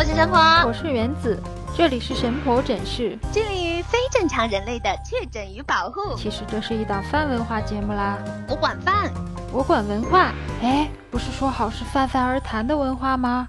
我是神婆，我是原子，这里是神婆诊室，致力于非正常人类的确诊与保护。其实这是一档饭文化节目啦，我管饭，我管文化。哎，不是说好是泛泛而谈的文化吗？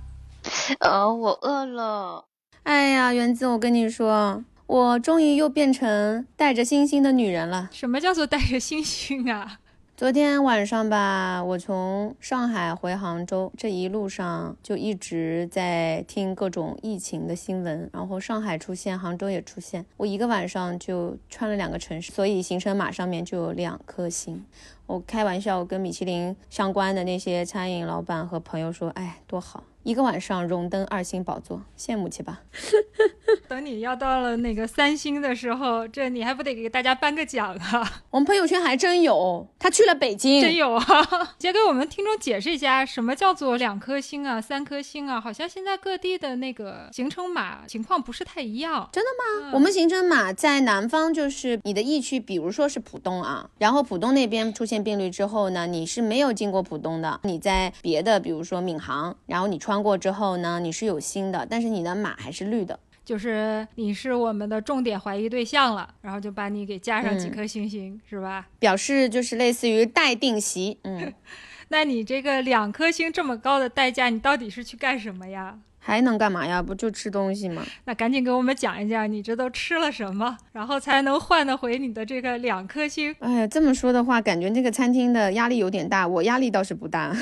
呃，我饿了。哎呀，原子，我跟你说，我终于又变成带着星星的女人了。什么叫做带着星星啊？昨天晚上吧，我从上海回杭州，这一路上就一直在听各种疫情的新闻，然后上海出现，杭州也出现，我一个晚上就穿了两个城市，所以行程码上面就有两颗星。我开玩笑跟米其林相关的那些餐饮老板和朋友说，哎，多好。一个晚上荣登二星宝座，羡慕去吧。等你要到了那个三星的时候，这你还不得给大家颁个奖啊？我们朋友圈还真有，他去了北京，真有啊！先给我们听众解释一下，什么叫做两颗星啊，三颗星啊？好像现在各地的那个行程码情况不是太一样，真的吗？我们行程码在南方就是你的疫区，比如说是浦东啊，然后浦东那边出现病例之后呢，你是没有经过浦东的，你在别的，比如说闵行，然后你穿。穿过之后呢，你是有星的，但是你的码还是绿的，就是你是我们的重点怀疑对象了，然后就把你给加上几颗星星，是吧？表示就是类似于待定席。嗯，那你这个两颗星这么高的代价，你到底是去干什么呀？还能干嘛呀？不就吃东西吗？那赶紧给我们讲一讲，你这都吃了什么，然后才能换得回你的这个两颗星？哎呀，这么说的话，感觉这个餐厅的压力有点大。我压力倒是不大。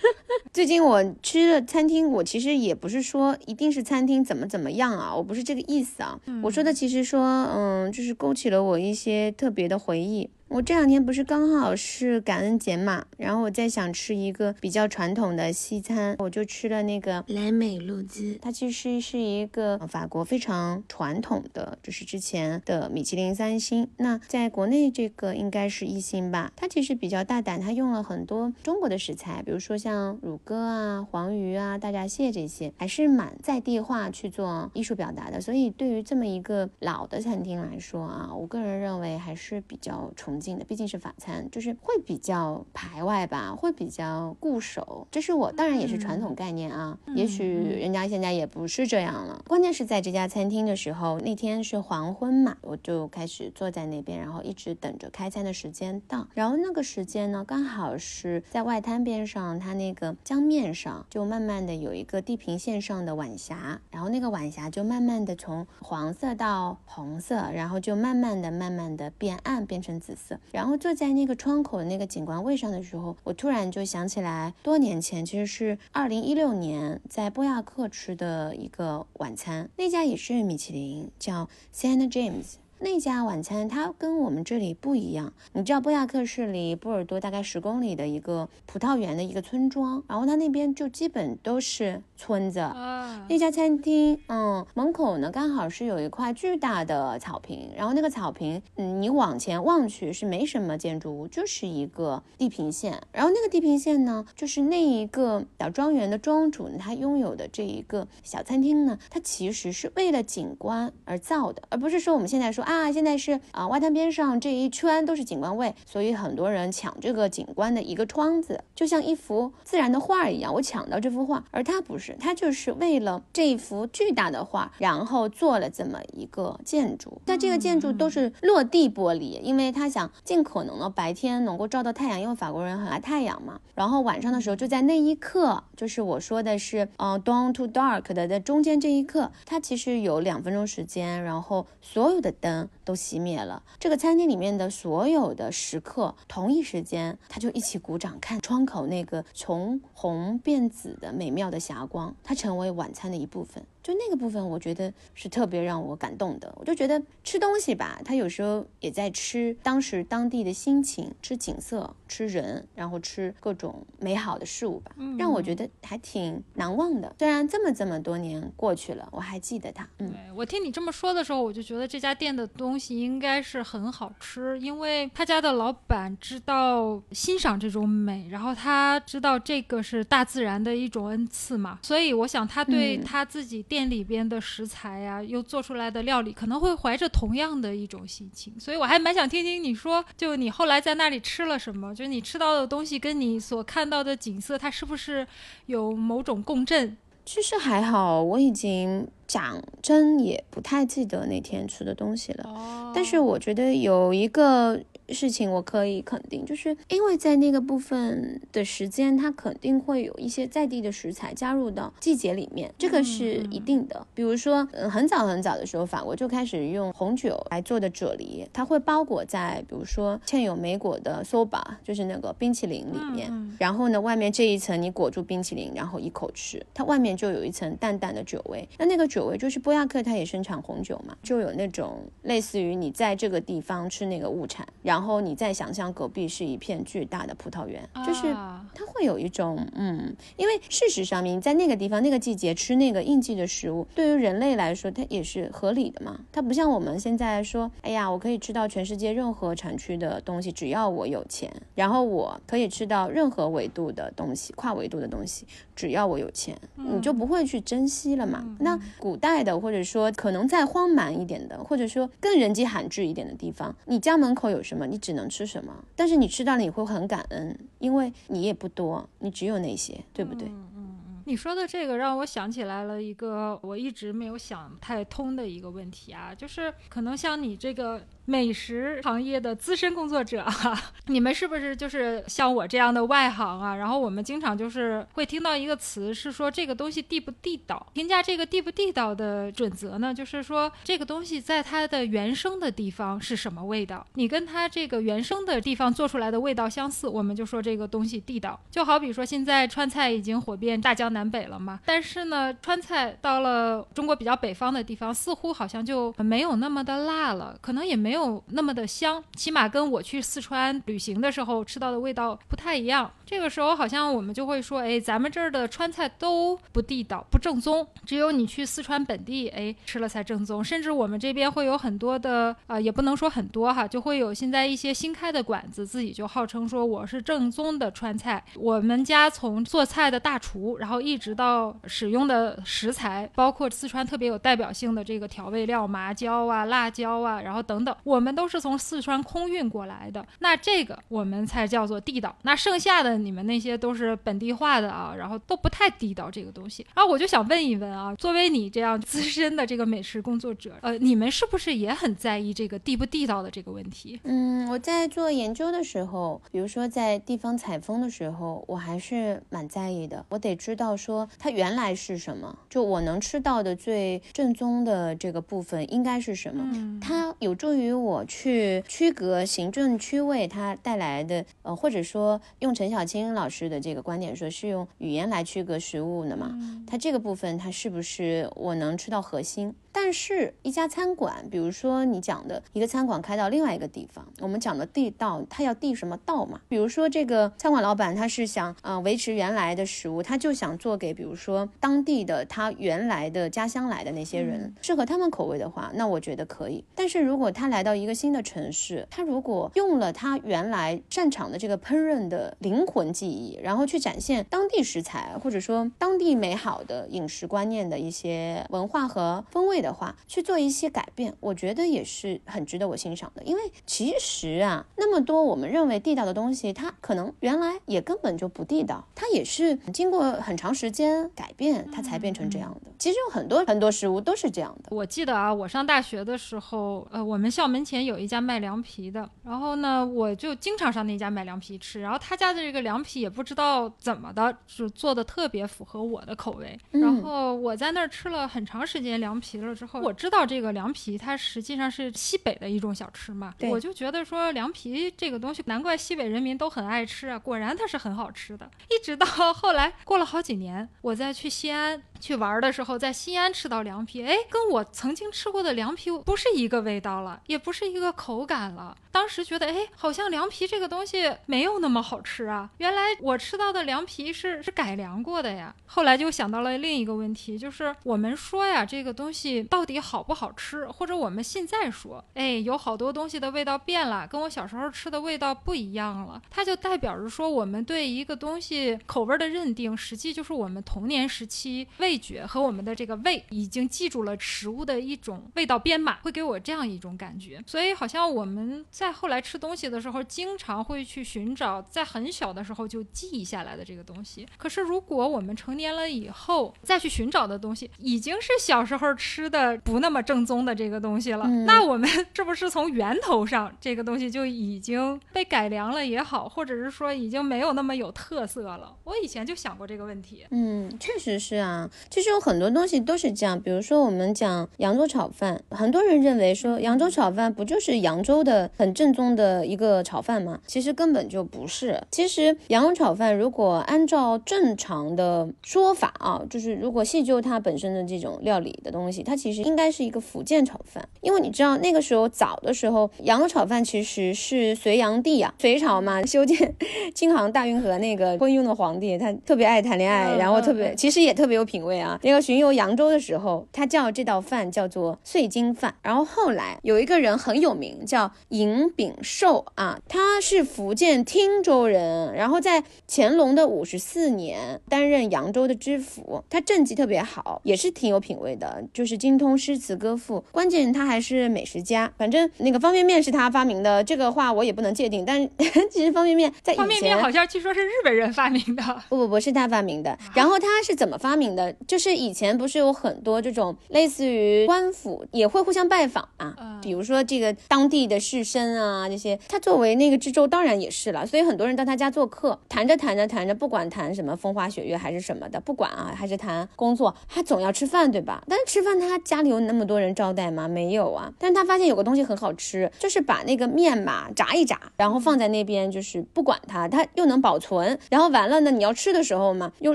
最近我吃了餐厅，我其实也不是说一定是餐厅怎么怎么样啊，我不是这个意思啊。我说的其实说，嗯，就是勾起了我一些特别的回忆。我这两天不是刚好是感恩节嘛，然后我在想吃一个比较传统的西餐，我就吃了那个莱美露鸡。它其实是一个法国非常传统的，就是之前的米其林三星。那在国内这个应该是一星吧。它其实比较大胆，它用了很多中国的食材，比如说像乳鸽啊、黄鱼啊、大闸蟹这些，还是蛮在地化去做艺术表达的。所以对于这么一个老的餐厅来说啊，我个人认为还是比较崇。的毕竟是法餐，就是会比较排外吧，会比较固守。这是我当然也是传统概念啊，也许人家现在也不是这样了。关键是在这家餐厅的时候，那天是黄昏嘛，我就开始坐在那边，然后一直等着开餐的时间到。然后那个时间呢，刚好是在外滩边上，它那个江面上就慢慢的有一个地平线上的晚霞，然后那个晚霞就慢慢的从黄色到红色，然后就慢慢的、慢慢的变暗，变成紫色。然后坐在那个窗口的那个景观位上的时候，我突然就想起来，多年前其实是二零一六年在波亚克吃的一个晚餐，那家也是米其林，叫 Saint James。那家晚餐它跟我们这里不一样，你知道波亚克是离波尔多大概十公里的一个葡萄园的一个村庄，然后它那边就基本都是村子。啊那家餐厅，嗯，门口呢刚好是有一块巨大的草坪，然后那个草坪，嗯，你往前望去是没什么建筑物，就是一个地平线。然后那个地平线呢，就是那一个小庄园的庄主呢，他拥有的这一个小餐厅呢，它其实是为了景观而造的，而不是说我们现在说啊。啊，现在是啊，外滩边上这一圈都是景观位，所以很多人抢这个景观的一个窗子，就像一幅自然的画一样。我抢到这幅画，而他不是，他就是为了这一幅巨大的画，然后做了这么一个建筑。那这个建筑都是落地玻璃，因为他想尽可能的白天能够照到太阳，因为法国人很爱太阳嘛。然后晚上的时候，就在那一刻，就是我说的是，呃，dawn to dark 的在中间这一刻，它其实有两分钟时间，然后所有的灯。都熄灭了。这个餐厅里面的所有的食客，同一时间他就一起鼓掌，看窗口那个从红变紫的美妙的霞光，它成为晚餐的一部分。就那个部分，我觉得是特别让我感动的。我就觉得吃东西吧，他有时候也在吃当时当地的心情，吃景色，吃人，然后吃各种美好的事物吧，让我觉得还挺难忘的。虽然这么这么多年过去了，我还记得他。嗯，我听你这么说的时候，我就觉得这家店的东西应该是很好吃，因为他家的老板知道欣赏这种美，然后他知道这个是大自然的一种恩赐嘛，所以我想他对他自己。店里边的食材呀，又做出来的料理，可能会怀着同样的一种心情，所以我还蛮想听听你说，就你后来在那里吃了什么，就你吃到的东西跟你所看到的景色，它是不是有某种共振？其实还好，我已经讲真也不太记得那天吃的东西了。哦但是我觉得有一个事情我可以肯定，就是因为在那个部分的时间，它肯定会有一些在地的食材加入到季节里面，这个是一定的。比如说，嗯，很早很早的时候，法国就开始用红酒来做的啫喱，它会包裹在比如说嵌有莓果的 soba，就是那个冰淇淋里面，嗯然后呢，外面这一层你裹住冰淇淋，然后一口吃，它外面就有一层淡淡的酒味。那那个酒味就是波亚克，它也生产红酒嘛，就有那种类似于你在这个地方吃那个物产，然后你再想象隔壁是一片巨大的葡萄园，就是啊它会有一种嗯，因为事实上面在那个地方那个季节吃那个应季的食物，对于人类来说它也是合理的嘛。它不像我们现在说，哎呀，我可以吃到全世界任何产区的东西，只要我有钱，然后我可以吃到任何维度的东西，跨维度的东西，只要我有钱，你就不会去珍惜了嘛。那古代的，或者说可能再荒蛮一点的，或者说更人迹罕至一点的地方，你家门口有什么，你只能吃什么，但是你吃到了你会很感恩，因为你也不多，你只有那些，对不对？嗯嗯嗯你说的这个让我想起来了一个我一直没有想太通的一个问题啊，就是可能像你这个美食行业的资深工作者哈、你们是不是就是像我这样的外行啊？然后我们经常就是会听到一个词是说这个东西地不地道，评价这个地不地道的准则呢，就是说这个东西在它的原生的地方是什么味道，你跟它这个原生的地方做出来的味道相似，我们就说这个东西地道。就好比说现在川菜已经火遍大江南北了嘛，但是呢，川菜到了中国比较北方的地方，似乎好像就没有那么的辣了，可能也没没有那么的香，起码跟我去四川旅行的时候吃到的味道不太一样。这个时候好像我们就会说，哎，咱们这儿的川菜都不地道、不正宗，只有你去四川本地，哎，吃了才正宗。甚至我们这边会有很多的，呃，也不能说很多哈，就会有现在一些新开的馆子，自己就号称说我是正宗的川菜。我们家从做菜的大厨，然后一直到使用的食材，包括四川特别有代表性的这个调味料，麻椒啊、辣椒啊，然后等等，我们都是从四川空运过来的。那这个我们才叫做地道。那剩下的你们那些都是本地化的啊，然后都不太地道这个东西。然后我就想问一问啊，作为你这样资深的这个美食工作者，呃，你们是不是也很在意这个地不地道的这个问题？嗯，我在做研究的时候，比如说在地方采风的时候，我还是蛮在意的。我得知道说它原来是什么，就我能吃到的最正宗的这个部分应该是什么。嗯它有助于我去区隔行政区位它带来的，呃，或者说用陈小青老师的这个观点说，是用语言来区隔食物的嘛？它这个部分它是不是我能吃到核心？但是，一家餐馆，比如说你讲的一个餐馆开到另外一个地方，我们讲的地道，它要地什么道嘛？比如说这个餐馆老板他是想，呃，维持原来的食物，他就想做给比如说当地的他原来的家乡来的那些人，适合他们口味的话，那我觉得可以。但是如果他来到一个新的城市，他如果用了他原来擅长的这个烹饪的灵魂技艺，然后去展现当地食材或者说当地美好的饮食观念的一些文化和风味的话，去做一些改变，我觉得也是很值得我欣赏的。因为其实啊，那么多我们认为地道的东西，它可能原来也根本就不地道，它也是经过很长时间改变，它才变成这样的。其实有很多很多食物都是这样的。我记得啊，我上大学的时候，呃，我们校门前有一家卖凉皮的，然后呢，我就经常上那家买凉皮吃。然后他家的这个凉皮也不知道怎么的，就做的特别符合我的口味。嗯然后我在那儿吃了很长时间凉皮了之后，我知道这个凉皮它实际上是西北的一种小吃嘛，我就觉得说凉皮这个东西，难怪西北人民都很爱吃啊，果然它是很好吃的。一直到后来过了好几年，我再去西安去玩的时候，在西安吃到凉皮，哎，跟我曾经吃过的凉皮不是一个味道了，也不是一个口感了。当时觉得，哎，好像凉皮这个东西没有那么好吃啊。原来我吃到的凉皮是是改良过的呀。后来就想到了另一个问题，就是我们说呀，这个东西到底好不好吃，或者我们现在说，哎，有好多东西的味道变了，跟我小时候吃的味道不一样了，它就代表着说我们对一个东西口味的认定，实际就是我们童年时期味觉和我们的这个胃已经记住了食物的一种味道编码，会给我这样一种感觉。所以好像我们在后来吃东西的时候，经常会去寻找在很小的时候就记忆下来的这个东西。可是如果我们成年了以后再去寻找的东西，已经是小时候吃的不那么正宗的这个东西了，那我们是不是从源头上这个东西就已经被改良了也好，或者是说已经没有那么有特色了？我以前就想过这个问题。嗯，确实是啊。其实有很多东西都是这样，比如说我们讲扬州炒饭，很多人认为说扬州炒饭不就是扬州的很正宗的一个炒饭吗？其实根本就不是。其实扬州炒饭如果按照正常的说法啊，就是如果细究它本身的这种料理的东西，它其实应该是一个福建炒饭，因为你知道那个时候早的时候，扬州炒饭其实是隋炀帝啊，隋朝嘛，修建 京杭大运河那个昏庸的皇帝，他特别爱谈恋爱，然后特别其实也特别有品味啊。那个巡游扬州的时候，他叫这道饭叫做碎金饭。然后后来有一个人很有名，叫尹炳寿啊，他是福建汀州人，然后在乾隆的五十四年担任扬州的知府，他政绩特别好，也是挺有品味的，就是精通诗词歌赋，关键他还是美食家。反正那个方便面是他发明的，这个话我也不能界定，但 其实方便面在以前方便面好像据说是日本人发明的，不不不是他发明的。然后他是怎么发明的？就是以前不是有很多这种类似于官府也会互相拜访啊，比如说这个当地的士绅啊这些，他作为那个知州当然也是了，所以很多人到他家做客，谈着谈着谈着，不管谈什么风花雪月还是什么的，不管啊还是谈工作，他总要吃饭对吧？但是吃饭他家里有那么多人招待吗？没有啊。但是他发现有个东西很好吃，就是把那个面嘛炸一炸，然后放在那边，就是不管它，它又能保存，然后完了呢，你要吃的时候嘛，用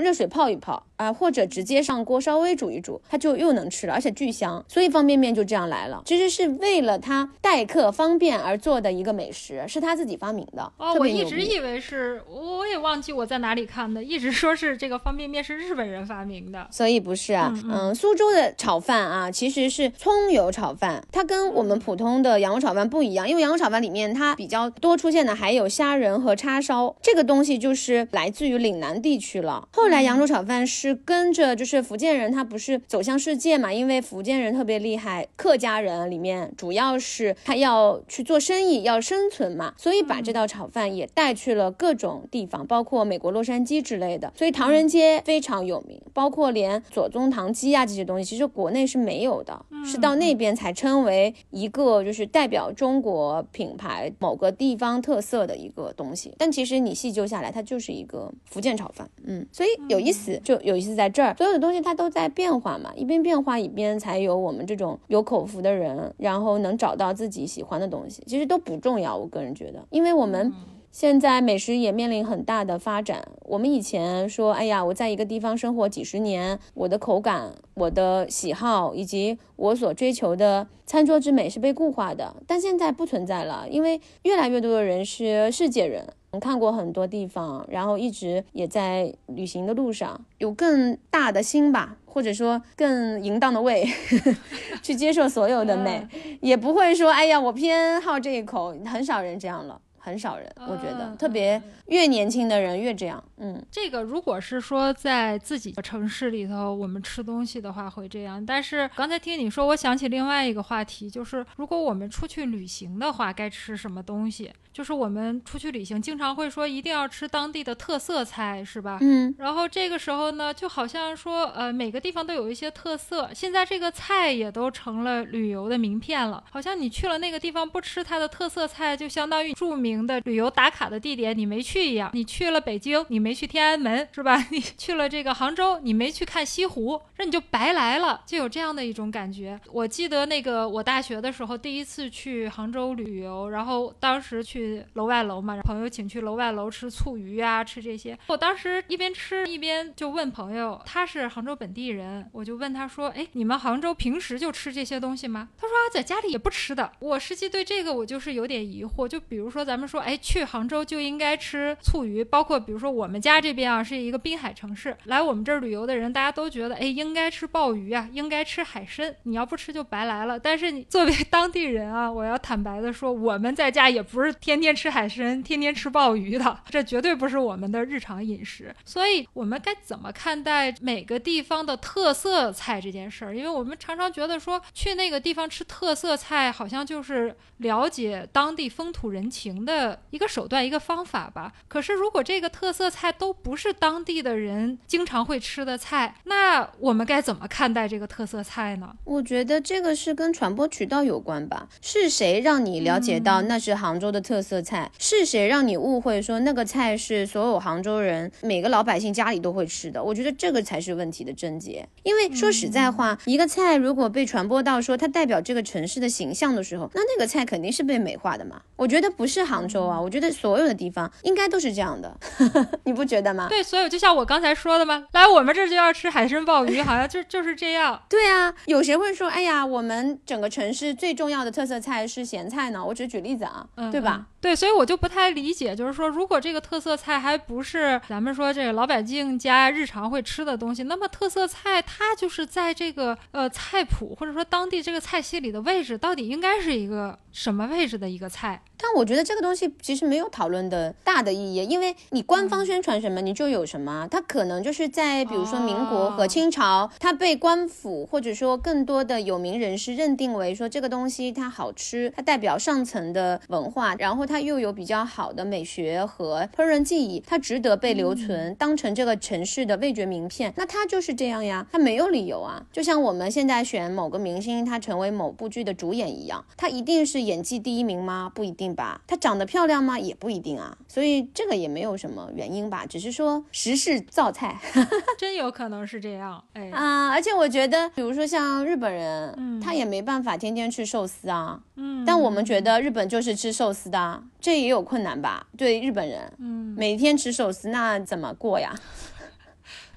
热水泡一泡啊，或者直接上锅稍微煮一煮，它就又能吃了，而且巨香。所以方便面就这样来了，其实是为了它待客方便而做的一个美食，是他自己发明的。哦，我一直以为是，我也忘记我在哪里看的，一直说是这个方便面是日本人发明的，所以不是啊。嗯，苏州的炒饭啊，其实是葱油炒饭，它跟我们普通的扬州炒饭不一样，因为扬州炒饭里面它比较多出现的还有虾仁和叉烧，这个东西就是来自于岭南地区了。后来扬州炒饭是跟着就是福建人，他不是走向世界嘛，因为福建人特别厉害，客家人里面主要是他要去做生意，要生存嘛，所以把这道炒饭也带去了各种地方，包括美国洛杉矶之类的，所以唐人街非常有名，包括连左宗棠鸡啊这些东西，其实国内是没有的，是到那边才称为一个就是代表中国品牌某个地方特色的一个东西。但其实你细究下来，它就是一个福建炒饭，嗯，所以有意思就有意思在这儿，所有的东西它都在变化嘛，一边变化一边才有我们这种有口福的人，然后能找到自己喜欢的东西，其实都不重要，我个人觉得，因为我们。现在美食也面临很大的发展。我们以前说，哎呀，我在一个地方生活几十年，我的口感、我的喜好以及我所追求的餐桌之美是被固化的。但现在不存在了，因为越来越多的人是世界人，看过很多地方，然后一直也在旅行的路上，有更大的心吧，或者说更淫荡的胃，去接受所有的美，也不会说，哎呀，我偏好这一口。很少人这样了。很少人，我觉得特别越年轻的人越这样。嗯，这个如果是说在自己的城市里头，我们吃东西的话会这样。但是刚才听你说，我想起另外一个话题，就是如果我们出去旅行的话，该吃什么东西？就是我们出去旅行，经常会说一定要吃当地的特色菜，是吧？嗯。然后这个时候呢，就好像说，呃，每个地方都有一些特色。现在这个菜也都成了旅游的名片了，好像你去了那个地方不吃它的特色菜，就相当于著名的旅游打卡的地点你没去一样。你去了北京，你没去天安门，是吧？你去了这个杭州，你没去看西湖，那你就白来了，就有这样的一种感觉。我记得那个我大学的时候第一次去杭州旅游，然后当时去。楼外楼嘛，朋友请去楼外楼吃醋鱼啊，吃这些。我当时一边吃一边就问朋友，他是杭州本地人，我就问他说：“哎，你们杭州平时就吃这些东西吗？”他说：“，在家里也不吃的。”我实际对这个我就是有点疑惑。就比如说咱他们说，哎，去杭州就应该吃醋鱼，包括比如说我们家这边啊是一个滨海城市，来我们这儿旅游的人，大家都觉得，哎，应该吃鲍鱼啊，应该吃海参，你要不吃就白来了。但是你作为 当地人啊，我要坦白的说，我们在家也不是天天吃海参，天天吃鲍鱼的，这绝对不是我们的日常饮食。所以，我们该怎么看待每个地方的特色菜这件事儿？因为我们常常觉得说，去那个地方吃特色菜，好像就是了解当地风土人情一个手段、一个方法吧。可是，如果这个特色菜都不是当地的人经常会吃的菜，那我们该怎么看待这个特色菜呢？我觉得这个是跟传播渠道有关吧。是谁让你了解到那是杭州的特色菜？是谁让你误会说那个菜是所有杭州人每个老百姓家里都会吃的？我觉得这个才是问题的症结。因为说实在话，一个菜如果被传播到说它代表这个城市的形象的时候，那那个菜肯定是被美化的嘛。我觉得不是杭州啊，我觉得所有的地方应该都是这样的，你不觉得吗？对，所以就像我刚才说的吗？来我们这儿就要吃海参鲍鱼，好像就就是这样。对啊，有谁会说，哎呀，我们整个城市最重要的特色菜是咸菜呢？我只举例子啊，对吧？对，所以我就不太理解，就是说，如果这个特色菜还不是咱们说这个老百姓家日常会吃的东西，那么特色菜它就是在这个呃菜谱或者说当地这个菜系里的位置，到底应该是一个什么位置的一个菜？但我觉得这个东西其实没有讨论的大的意义，因为你官方宣传什么，你就有什么。它可能就是在比如说民国和清朝，它被官府或者说更多的有名人士认定为说这个东西它好吃，它代表上层的文化，然后它又有比较好的美学和烹饪技艺，它值得被留存，当成这个城市的味觉名片。那它就是这样呀，它没有理由啊。就像我们现在选某个明星，他成为某部剧的主演一样，他一定是演技第一名吗？不一定。吧，他长得漂亮吗？也不一定啊，所以这个也没有什么原因吧，只是说时势造菜，真有可能是这样。哎啊，而且我觉得，比如说像日本人，他也没办法天天吃寿司啊。嗯，但我们觉得日本就是吃寿司的，这也有困难吧？对日本人，嗯，每天吃寿司，那怎么过呀？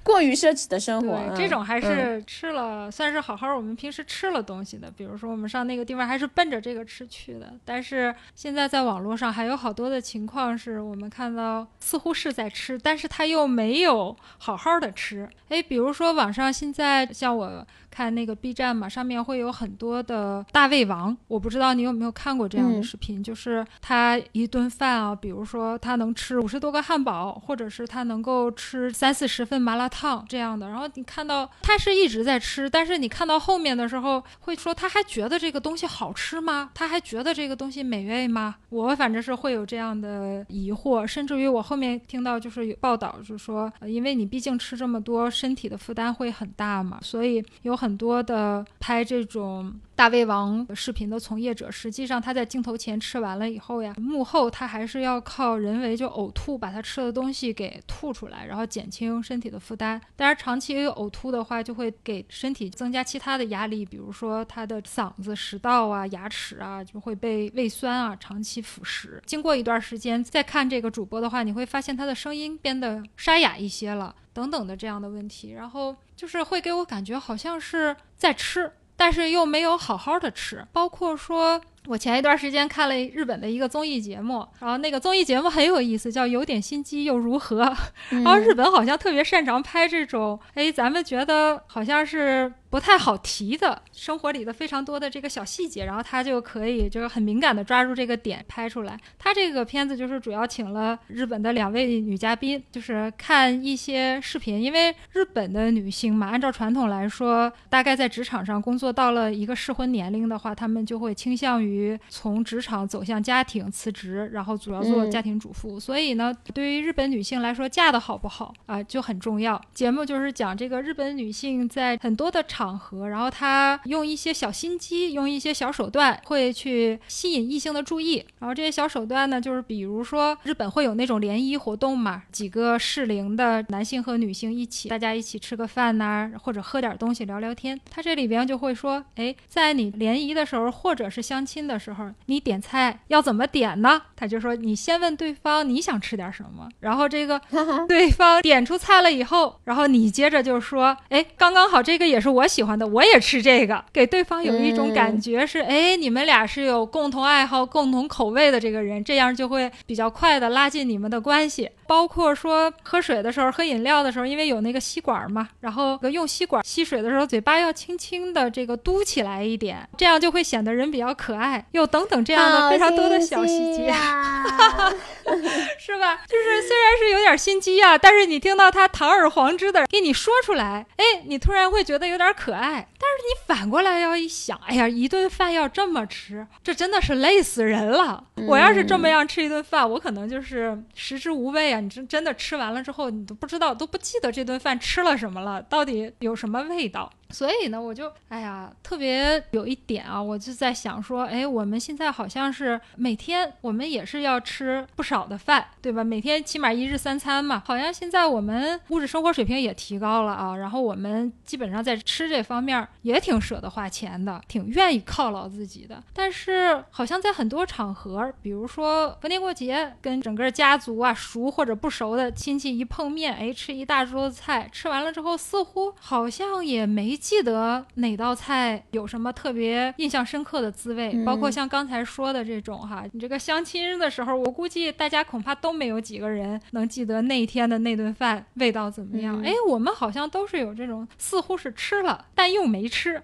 过于奢侈的生活，这种还是吃了，算是好好我们平时吃了东西的。比如说我们上那个地方还是奔着这个吃去的。但是现在在网络上还有好多的情况是我们看到似乎是在吃，但是他又没有好好的吃。哎，比如说网上现在像我。看那个 B 站嘛，上面会有很多的大胃王，我不知道你有没有看过这样的视频，就是他一顿饭啊，比如说他能吃五十多个汉堡，或者是他能够吃三四十份麻辣烫这样的。然后你看到他是一直在吃，但是你看到后面的时候会说他还觉得这个东西好吃吗？他还觉得这个东西美味吗？我反正是会有这样的疑惑，甚至于我后面听到就是有报道，就是说，因为你毕竟吃这么多，身体的负担会很大嘛，所以有。很多的拍这种。大胃王视频的从业者，实际上他在镜头前吃完了以后呀，幕后他还是要靠人为就呕吐，把他吃的东西给吐出来，然后减轻身体的负担。当然，长期呕吐的话，就会给身体增加其他的压力，比如说他的嗓子、食道啊、牙齿啊就会被胃酸啊长期腐蚀。经过一段时间再看这个主播的话，你会发现他的声音变得沙哑一些了，等等的这样的问题。然后就是会给我感觉好像是在吃。但是又没有好好的吃，包括说，我前一段时间看了日本的一个综艺节目，然后那个综艺节目很有意思，叫有点心机又如何？然后日本好像特别擅长拍这种，哎，咱们觉得好像是。不太好提的生活里的非常多的这个小细节，然后他就可以就是很敏感的抓住这个点拍出来。他这个片子就是主要请了日本的两位女嘉宾，就是看一些视频。因为日本的女性嘛，按照传统来说，大概在职场上工作到了一个适婚年龄的话，她们就会倾向于从职场走向家庭辞职，然后主要做家庭主妇。所以呢，对于日本女性来说，嫁的好不好啊就很重要。节目就是讲这个日本女性在很多的场。场合，然后他用一些小心机，用一些小手段，会去吸引异性的注意。然后这些小手段呢，就是比如说日本会有那种联谊活动嘛，几个适龄的男性和女性一起，大家一起吃个饭呐，或者喝点东西聊聊天。他这里边就会说，哎，在你联谊的时候，或者是相亲的时候，你点菜要怎么点呢？他就说，你先问对方你想吃点什么，然后这个 对方点出菜了以后，然后你接着就说，哎，刚刚好这个也是我。喜欢的我也吃这个，给对方有一种感觉是，哎，你们俩是有共同爱好、共同口味的这个人，这样就会比较快的拉近你们的关系。包括说喝水的时候、喝饮料的时候，因为有那个吸管嘛，然后用吸管吸水的时候，嘴巴要轻轻的这个嘟起来一点，这样就会显得人比较可爱。又等等这样的非常多的小细节，是吧？就是虽然是有点心机啊，但是你听到他堂而皇之的给你说出来，哎，你突然会觉得有点可爱。但是你反过来要一想，哎呀，一顿饭要这么吃，这真的是累死人了。我要是这么样吃一顿饭，我可能就是食之无味啊。你真真的吃完了之后，你都不知道，都不记得这顿饭吃了什么了，到底有什么味道。所以呢，我就哎呀，特别有一点啊，我就在想说，哎，我们现在好像是每天我们也是要吃不少的饭，对吧？每天起码一日三餐嘛，好像现在我们物质生活水平也提高了啊，然后我们基本上在吃这方面也挺舍得花钱的，挺愿意犒劳自己的。但是好像在很多场合，比如说逢年过节，跟整个家族啊熟或者不熟的亲戚一碰面，哎，吃一大桌子菜，吃完了之后，似乎好像也没。记得哪道菜有什么特别印象深刻的滋味？包括像刚才说的这种哈，你这个相亲的时候，我估计大家恐怕都没有几个人能记得那天的那顿饭味道怎么样。哎，我们好像都是有这种似乎是吃了，但又没吃，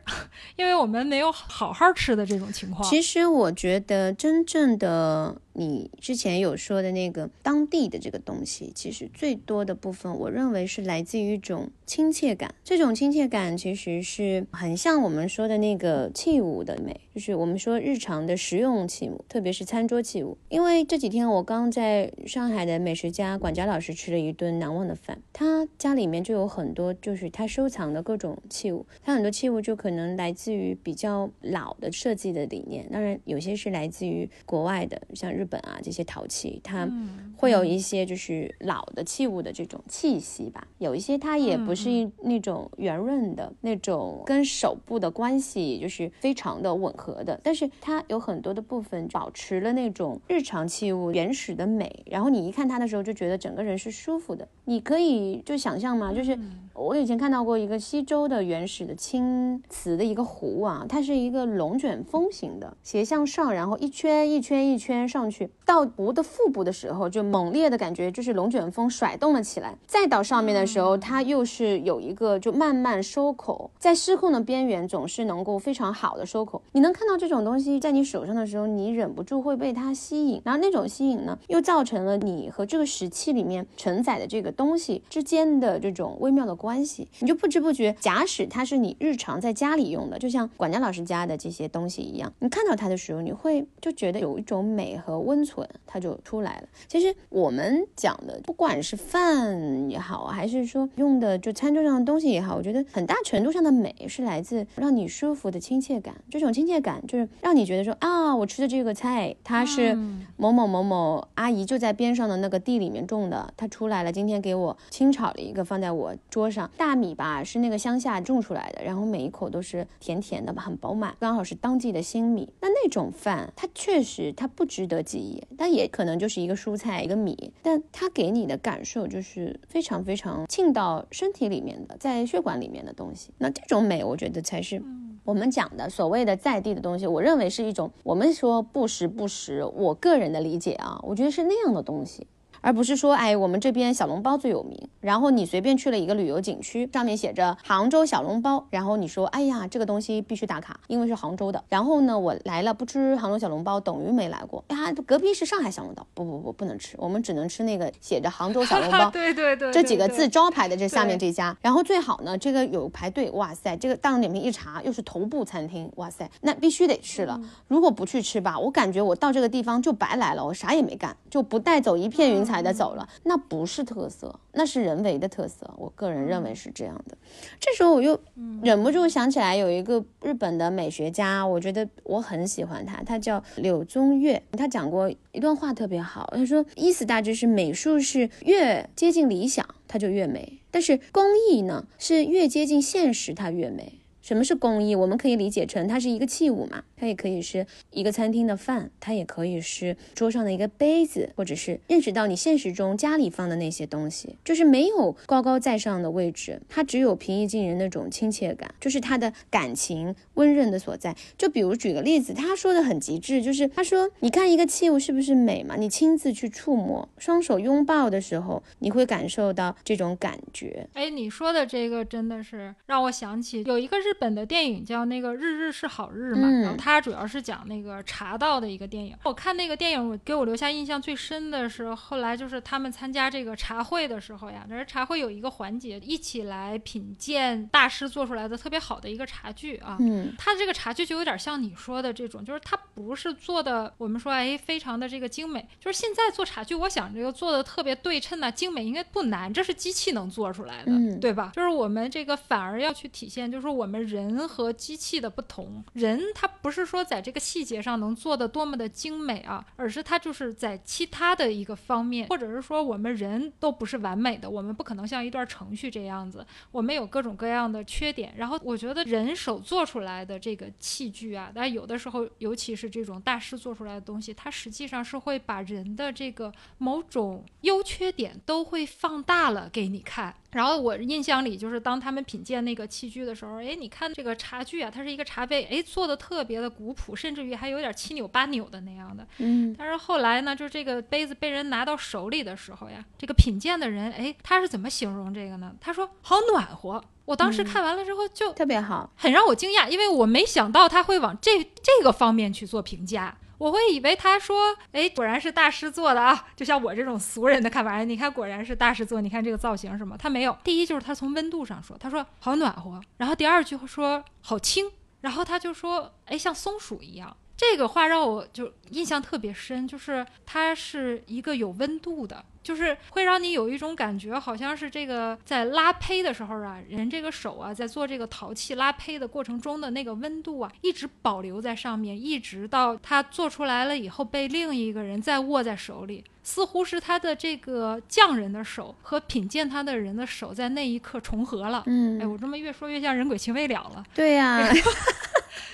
因为我们没有好好吃的这种情况。其实我觉得真正的。你之前有说的那个当地的这个东西，其实最多的部分，我认为是来自于一种亲切感。这种亲切感其实是很像我们说的那个器物的美，就是我们说日常的实用器物，特别是餐桌器物。因为这几天我刚在上海的美食家管家老师吃了一顿难忘的饭，他家里面就有很多，就是他收藏的各种器物。他很多器物就可能来自于比较老的设计的理念，当然有些是来自于国外的，像日。本啊，这些陶器，它会有一些就是老的器物的这种气息吧。有一些它也不是那种圆润的那种，跟手部的关系就是非常的吻合的。但是它有很多的部分保持了那种日常器物原始的美。然后你一看它的时候，就觉得整个人是舒服的。你可以就想象嘛，就是我以前看到过一个西周的原始的青瓷的一个壶啊，它是一个龙卷风型的，斜向上，然后一圈一圈一圈上去。到壶的腹部的时候，就猛烈的感觉，就是龙卷风甩动了起来。再到上面的时候，它又是有一个就慢慢收口，在失控的边缘总是能够非常好的收口。你能看到这种东西在你手上的时候，你忍不住会被它吸引。然后那种吸引呢，又造成了你和这个石器里面承载的这个东西之间的这种微妙的关系。你就不知不觉，假使它是你日常在家里用的，就像管家老师家的这些东西一样，你看到它的时候，你会就觉得有一种美和。温存，它就出来了。其实我们讲的，不管是饭也好，还是说用的就餐桌上的东西也好，我觉得很大程度上的美是来自让你舒服的亲切感。这种亲切感就是让你觉得说啊，我吃的这个菜，它是某某某某阿姨就在边上的那个地里面种的，它出来了，今天给我清炒了一个放在我桌上。大米吧是那个乡下种出来的，然后每一口都是甜甜的吧，很饱满，刚好是当季的新米。那那种饭，它确实它不值得记忆。但也可能就是一个蔬菜，一个米，但它给你的感受就是非常非常沁到身体里面的，在血管里面的东西。那这种美，我觉得才是我们讲的所谓的在地的东西。我认为是一种我们说不时不食，我个人的理解啊，我觉得是那样的东西。而不是说，哎，我们这边小笼包最有名，然后你随便去了一个旅游景区，上面写着杭州小笼包，然后你说，哎呀，这个东西必须打卡，因为是杭州的。然后呢，我来了不吃杭州小笼包，等于没来过。呀，隔壁是上海小笼包，不不不，不能吃，我们只能吃那个写着杭州小笼包，对对对，这几个字招牌的这下面这家。然后最好呢，这个有排队，哇塞，这个大众点评一查又是头部餐厅，哇塞，那必须得去了。如果不去吃吧，我感觉我到这个地方就白来了，我啥也没干，就不带走一片云彩的走了。那不是特色，那是人为的特色。我个人认为是这样的。这时候我又忍不住想起来有一个日本的美学家，我觉得我很喜欢他，他叫柳宗悦。他讲过一段话特别好，他说意思大致是美术是越接近理想它就越美，但是工艺呢是越接近现实它越美。什么是工艺？我们可以理解成它是一个器物嘛，它也可以是一个餐厅的饭，它也可以是桌上的一个杯子，或者是认识到你现实中家里放的那些东西，就是没有高高在上的位置，它只有平易近人那种亲切感，就是它的感情温润的所在。就比如举个例子，他说的很极致，就是他说，你看一个器物是不是美嘛？你亲自去触摸，双手拥抱的时候，你会感受到这种感觉。哎，你说的这个真的是让我想起有一个日本的电影叫那个《日日是好日》嘛，嗯然后它主要是讲那个茶道的一个电影。我看那个电影，我给我留下印象最深的是后来就是他们参加这个茶会的时候呀，那茶会有一个环节，一起来品鉴大师做出来的特别好的一个茶具啊。嗯它这个茶具就有点像你说的这种，就是它不是做的，我们说哎非常的这个精美，就是现在做茶具，我想这个做的特别对称呐、精美应该不难，这是机器能做出来的，嗯对吧？就是我们这个反而要去体现，就是我们人和机器的不同。人他不是说在这个细节上能做的多么的精美啊，而是他就是在其他的一个方面，或者是说我们人都不是完美的，我们不可能像一段程序这样子，我们有各种各样的缺点。然后我觉得人手做出来的这个器具啊，但有的时候，尤其是这种大师做出来的东西，它实际上是会把人的这个某种优缺点都会放大了给你看。然后我印象里就是当他们品鉴那个器具的时候，哎，你看这个茶具啊，它是一个茶杯，哎，做的特别的古朴，甚至于还有点七扭八扭的那样的。嗯但是后来呢，就是这个杯子被人拿到手里的时候呀，这个品鉴的人，哎，他是怎么形容这个呢？他说好暖和。我当时看完了之后就特别好。很让我惊讶，因为我没想到他会往这这个方面去做评价。我会以为他说，哎，果然是大师做的啊，就像我这种俗人的看法，你看果然是大师做，你看这个造型什么，他没有。第一就是他从温度上说，他说好暖和，然后第二句说好轻，然后他就说，哎，像松鼠一样。这个话让我就印象特别深，就是它是一个有温度的，就是会让你有一种感觉，好像是这个在拉胚的时候啊，人这个手啊，在做这个陶器拉胚的过程中的那个温度啊，一直保留在上面，一直到它做出来了以后被另一个人再握在手里，似乎是他的这个匠人的手和品鉴他的人的手在那一刻重合了。嗯。哎，嗯，我这么越说越像人鬼情未了了，对呀、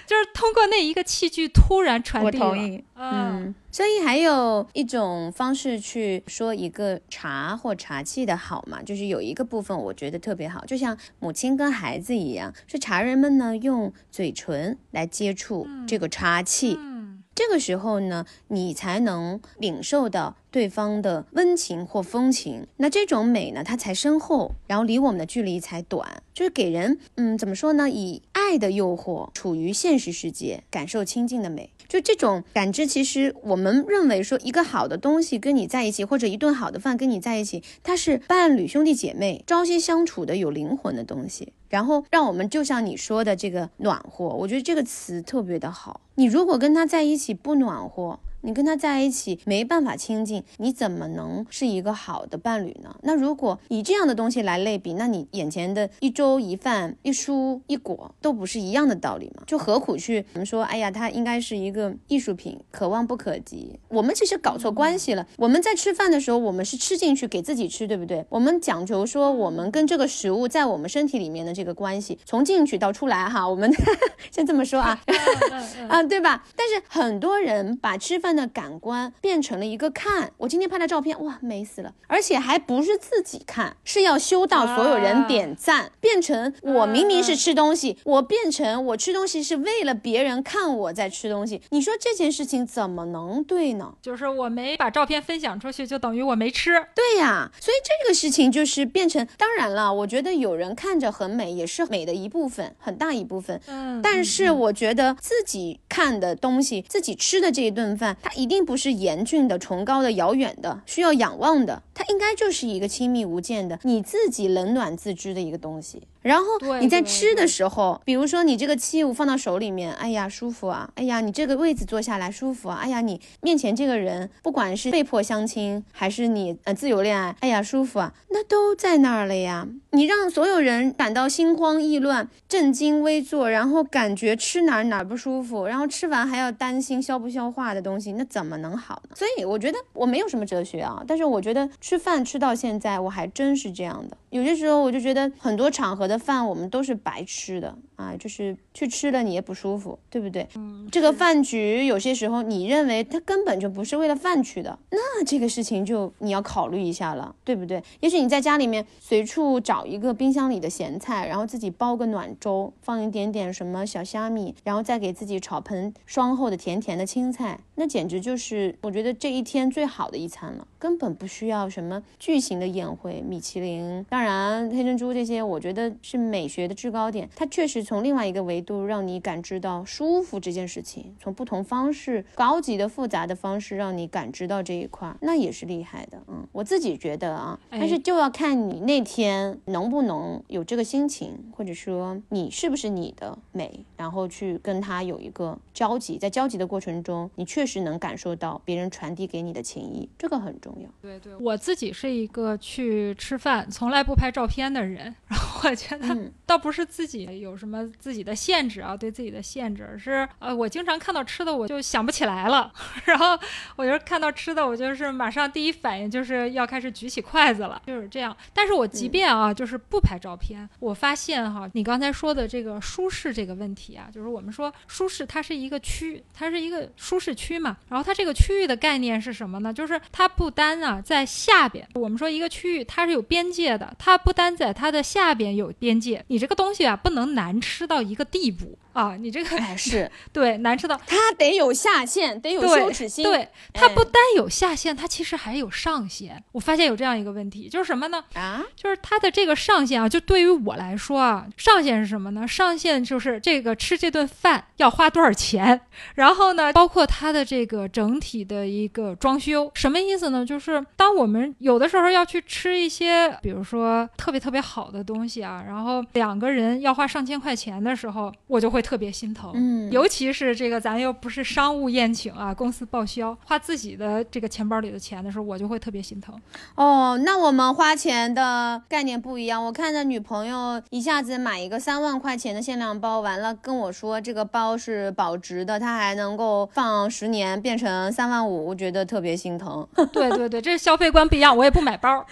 就是通过那一个器具突然传我递了。同意。嗯，嗯，所以还有一种方式去说一个茶或茶器的好嘛，就是有一个部分我觉得特别好，就像母亲跟孩子一样，是茶人们呢用嘴唇来接触这个茶器，嗯，这个时候呢，你才能领受到对方的温情或风情。那这种美呢，它才深厚，然后离我们的距离才短，就是给人，嗯，怎么说呢？以爱的诱惑，处于现实世界，感受亲近的美。就这种感知，其实我们认为说，一个好的东西跟你在一起，或者一顿好的饭跟你在一起，它是伴侣、兄弟姐妹朝夕相处的有灵魂的东西。然后让我们就像你说的这个暖和，我觉得这个词特别的好。你如果跟他在一起不暖和，你跟他在一起没办法亲近，你怎么能是一个好的伴侣呢？那如果以这样的东西来类比，那你眼前的一粥一饭一蔬一果都不是一样的道理吗？就何苦去我们说，哎呀，它应该是一个艺术品，可望不可及。我们其实搞错关系了。我们在吃饭的时候，我们是吃进去给自己吃，对不对？我们讲求说，我们跟这个食物在我们身体里面的这个关系，从进去到出来哈，我们 先这么说啊。啊，对吧？但是很多人把吃饭的感官变成了一个看，我今天拍的照片，哇，美死了！而且还不是自己看，是要修到所有人点赞，变成我明明是吃东西，我变成我吃东西是为了别人看我在吃东西。你说这件事情怎么能对呢？就是我没把照片分享出去，就等于我没吃。对呀，所以这个事情就是变成，当然了，我觉得有人看着很美，也是美的一部分，很大一部分。嗯，但是我觉得自己看的东西，自己吃的这一顿饭，它一定不是严峻的、崇高的、遥远的，需要仰望的，它应该就是一个亲密无间的，你自己冷暖自知的一个东西。然后你在吃的时候，比如说你这个器物放到手里面，哎呀舒服啊，哎呀你这个位子坐下来舒服啊，哎呀你面前这个人，不管是被迫相亲还是你呃自由恋爱，哎呀舒服啊，那都在那儿了呀。你让所有人感到心慌意乱、震惊危坐，然后感觉吃哪哪不舒服，然后吃完还要担心消不消化的东西，那怎么能好呢？所以我觉得我没有什么哲学啊，但是我觉得吃饭吃到现在，我还真是这样的。有些时候我就觉得很多场合的饭我们都是白吃的，啊，就是去吃了你也不舒服，对不对？嗯，这个饭局有些时候你认为它根本就不是为了饭去的，那这个事情就你要考虑一下了，对不对？也许你在家里面随处找一个冰箱里的咸菜，然后自己煲个暖粥，放一点点什么小虾米，然后再给自己炒盆双厚的甜甜的青菜，那简直就是我觉得这一天最好的一餐了，根本不需要什么巨型的宴会、米其林。当然，黑珍珠这些我觉得是美学的制高点，它确实从另外一个维度让你感知到舒服这件事情，从不同方式、高级的、复杂的方式让你感知到这一块，那也是厉害的。嗯，我自己觉得啊，但是就要看你那天能不能有这个心情，或者说你是不是你的美，然后去跟他有一个交集，在交集的过程中，你确实能感受到别人传递给你的情谊，这个很重要。对对，我自己是一个去吃饭从来不拍照片的人，然后我觉得倒不是自己有什么自己的限制啊，对自己的限制，而是呃，我经常看到吃的我就想不起来了，然后我就看到吃的，我就是马上第一反应就是要开始举起筷子了，就是这样。但是我即便啊，就是不拍照片，我发现哈，你刚才说的这个舒适这个问题啊，就是我们说舒适，它是一个区，它是一个舒适区嘛，然后它这个区域的概念是什么呢？就是它不单啊在下边，我们说一个区域它是有边界的，它不单在它的下边有边界，你这个东西啊不能难吃到一个地步。啊，你这个哎是 对难吃到它得有下限，得有羞耻心。对，它不单有下限，它其实还有上限。我发现有这样一个问题，就是什么呢？啊，就是它的这个上限啊，就对于我来说啊，上限是什么呢？上限就是这个吃这顿饭要花多少钱，然后呢，包括它的这个整体的一个装修，什么意思呢？就是当我们有的时候要去吃一些，比如说特别特别好的东西啊，然后两个人要花上千块钱的时候，我就会。特别心疼，嗯，尤其是这个咱又不是商务宴请啊，公司报销，花自己的这个钱包里的钱的时候，我就会特别心疼。哦，那我们花钱的概念不一样。我看着女朋友一下子买一个三万块钱的限量包，完了跟我说这个包是保值的，它还能够放十年，变成三万五，我觉得特别心疼。对对对，这消费观不一样，我也不买包。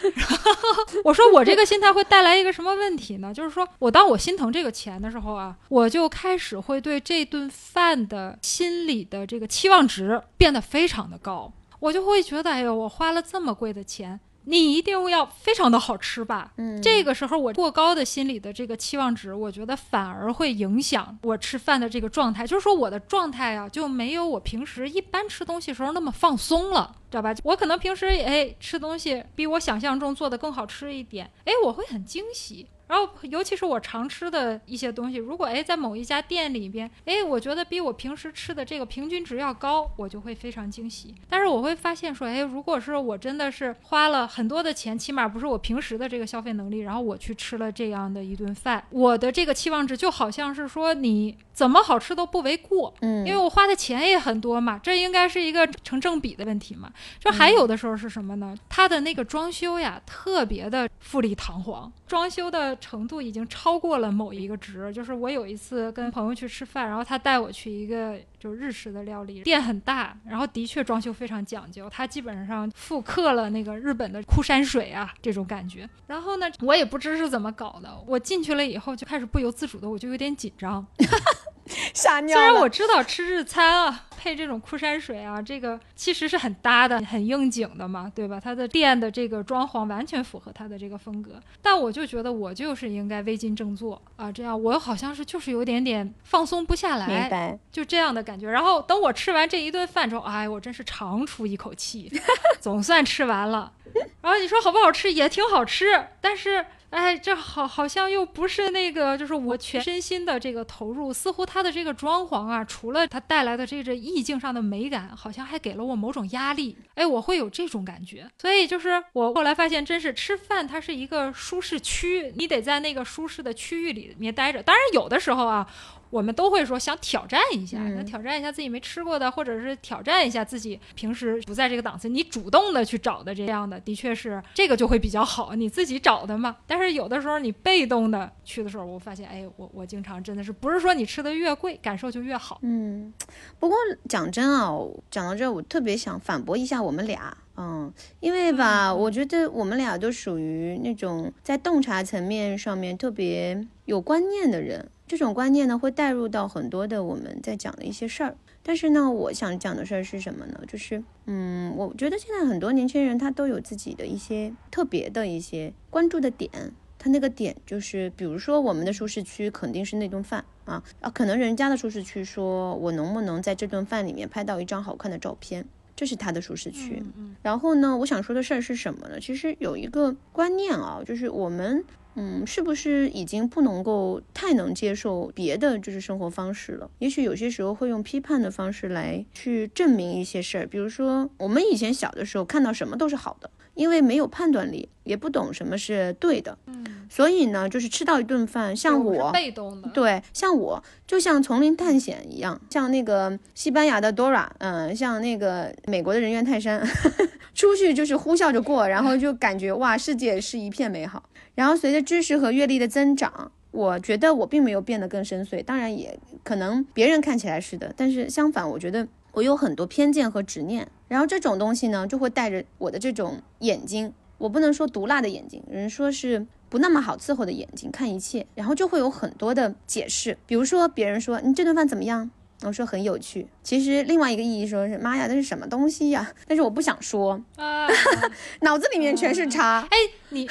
我说我这个心态会带来一个什么问题呢？就是说我当我心疼这个钱的时候啊，我就开始。只会对这顿饭的心理的这个期望值变得非常的高，我就会觉得，哎呦，我花了这么贵的钱，你一定要非常的好吃吧？嗯，这个时候我过高的心理的这个期望值，我觉得反而会影响我吃饭的这个状态，就是说我的状态啊，就没有我平时一般吃东西时候那么放松了，知道吧？我可能平时哎吃东西比我想象中做的更好吃一点，哎，我会很惊喜。然后，尤其是我常吃的一些东西，如果哎在某一家店里边，哎，我觉得比我平时吃的这个平均值要高，我就会非常惊喜。但是我会发现说，哎，如果是我真的是花了很多的钱，起码不是我平时的这个消费能力，然后我去吃了这样的一顿饭，我的这个期望值就好像是说你怎么好吃都不为过，嗯，因为我花的钱也很多嘛，这应该是一个成正比的问题嘛。就还有的时候是什么呢？它的那个装修呀，特别的富丽堂皇，装修的。程度已经超过了某一个值，就是我有一次跟朋友去吃饭，然后他带我去一个就是日式的料理店，很大，然后的确装修非常讲究，它基本上复刻了那个日本的枯山水啊这种感觉。然后呢，我也不知是怎么搞的，我进去了以后就开始不由自主的，我就有点紧张。吓尿虽然我知道吃日餐啊，配这种枯山水啊，这个其实是很搭的，很应景的嘛，对吧？它的店的这个装潢完全符合它的这个风格。但我就觉得我就是应该微襟正坐啊，这样我好像是就是有点点放松不下来，明白？就这样的感觉。然后等我吃完这一顿饭之后，哎，我真是长出一口气，总算吃完了。然后你说好不好吃？也挺好吃，但是。哎，这好好像又不是那个，就是我全身心的这个投入，似乎它的这个装潢啊，除了它带来的这个意境上的美感，好像还给了我某种压力。哎，我会有这种感觉。所以就是我后来发现，真是吃饭它是一个舒适区，你得在那个舒适的区域里面待着。当然有的时候啊。我们都会说想挑战一下，想挑战一下自己没吃过的，或者是挑战一下自己平时不在这个档次，你主动的去找的这样的，的确是这个就会比较好，你自己找的嘛。但是有的时候你被动的去的时候，我发现，哎，我我经常真的是不是说你吃的越贵，感受就越好。嗯，不过讲真啊，讲到这，我特别想反驳一下我们俩，嗯，因为吧，我觉得我们俩都属于那种在洞察层面上面特别有观念的人。这种观念呢会带入到很多的我们在讲的一些事儿。但是呢，我想讲的事儿是什么呢？就是，嗯，我觉得现在很多年轻人他都有自己的一些特别的一些关注的点。他那个点就是，比如说我们的舒适区肯定是那顿饭啊啊，可能人家的舒适区说我能不能在这顿饭里面拍到一张好看的照片，这是他的舒适区。然后呢，我想说的事儿是什么呢？其实有一个观念啊，就是我们。嗯，是不是已经不能够太能接受别的就是生活方式了？也许有些时候会用批判的方式来去证明一些事儿，比如说我们以前小的时候看到什么都是好的，因为没有判断力，也不懂什么是对的，嗯，所以呢，就是吃到一顿饭，像我我，被动的，对，像我就像丛林探险一样，像那个西班牙的 Dora，嗯，像那个美国的人猿泰山，出去就是呼啸着过，然后就感觉哇，世界是一片美好。然后随着知识和阅历的增长，我觉得我并没有变得更深邃，当然也可能别人看起来是的，但是相反，我觉得我有很多偏见和执念。然后这种东西呢，就会带着我的这种眼睛，我不能说毒辣的眼睛，人说是不那么好伺候的眼睛看一切，然后就会有很多的解释。比如说别人说你这顿饭怎么样，我说很有趣，其实另外一个意义说是妈呀，这是什么东西呀？但是我不想说，啊，脑子里面全是叉。哎，你，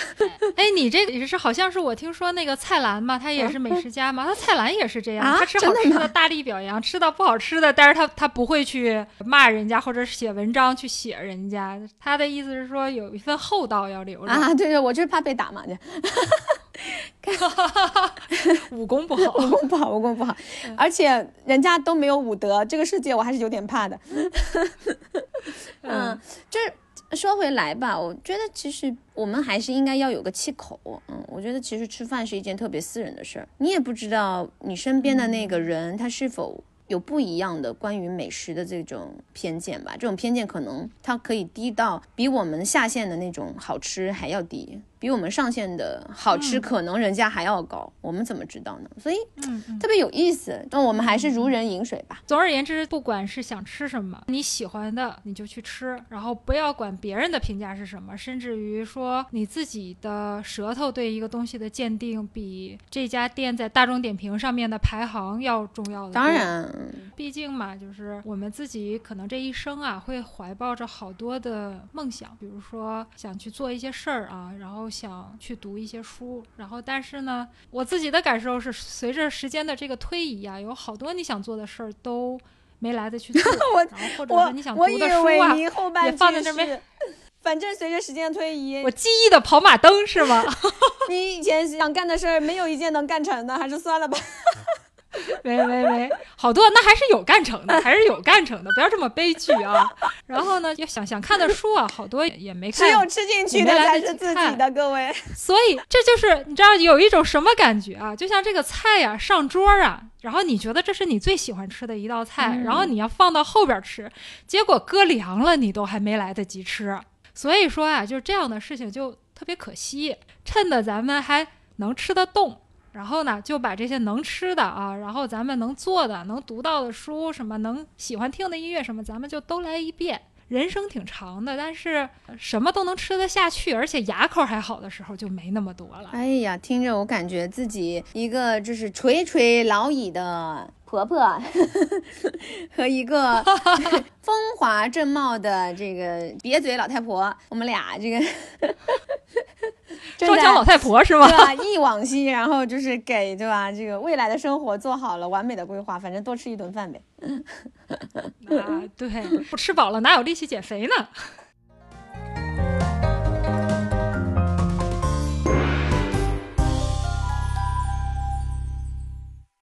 哎，你这个也是好像是我听说那个蔡澜嘛，他也是美食家嘛，他蔡澜也是这样，啊他吃好吃的大力表扬，吃到不好吃的，但是他他不会去骂人家或者写文章去写人家，他的意思是说有一份厚道要留着，啊，对对，我就是怕被打嘛，就 武功不好。武功不好，武功不好，而且人家都没有武德，这个世界我还是有点怕的。嗯，就是说回来吧，我觉得其实我们还是应该要有个气口。嗯，我觉得其实吃饭是一件特别私人的事儿，你也不知道你身边的那个人他是否。有不一样的关于美食的这种偏见吧，这种偏见可能它可以低到比我们下线的那种好吃还要低，比我们上线的好吃可能人家还要高，我们怎么知道呢？所以嗯嗯。特别有意思。那我们还是如人饮水吧。总而言之，不管是想吃什么，你喜欢的你就去吃，然后不要管别人的评价是什么，甚至于说你自己的舌头对一个东西的鉴定，比这家店在大众点评上面的排行要重要的。当，然，毕竟嘛，就是我们自己可能这一生啊，会怀抱着好多的梦想，比如说想去做一些事儿啊，然后想去读一些书，然后但是呢，我自己的感受是，随着时间的这个推移啊，有好多你想做的事儿都没来得去做，我然后或者你想读的书啊，也放在这边是，反正随着时间推移我，记忆的跑马灯是吗？你以前想干的事儿没有一件能干成的，还是算了吧。没没没，好多那还是有干成的，还是有干成的，不要这么悲剧啊。然后呢，要想想看的书啊，好多也也没看，只有吃进去的才是自己的，各位。所以这就是你知道有一种什么感觉啊？就像这个菜呀、上桌啊，然后你觉得这是你最喜欢吃的一道菜，嗯然后你要放到后边吃，结果搁凉了，你都还没来得及吃。所以说啊，就是这样的事情就特别可惜，趁着咱们还能吃得动。然后呢，就把这些能吃的啊，然后咱们能做的、能读到的书，什么能喜欢听的音乐什么，咱们就都来一遍。人生挺长的，但是什么都能吃得下去，而且牙口还好的时候就没那么多了。哎呀，听着我感觉自己一个就是垂垂老矣的婆婆，和一个 风华正茂的这个瘪嘴老太婆，我们俩这个 双枪老太婆是吗？对吧？忆往昔，然后就是给对吧？这个未来的生活做好了完美的规划，反正多吃一顿饭呗。啊，对，不吃饱了哪有力气减肥呢？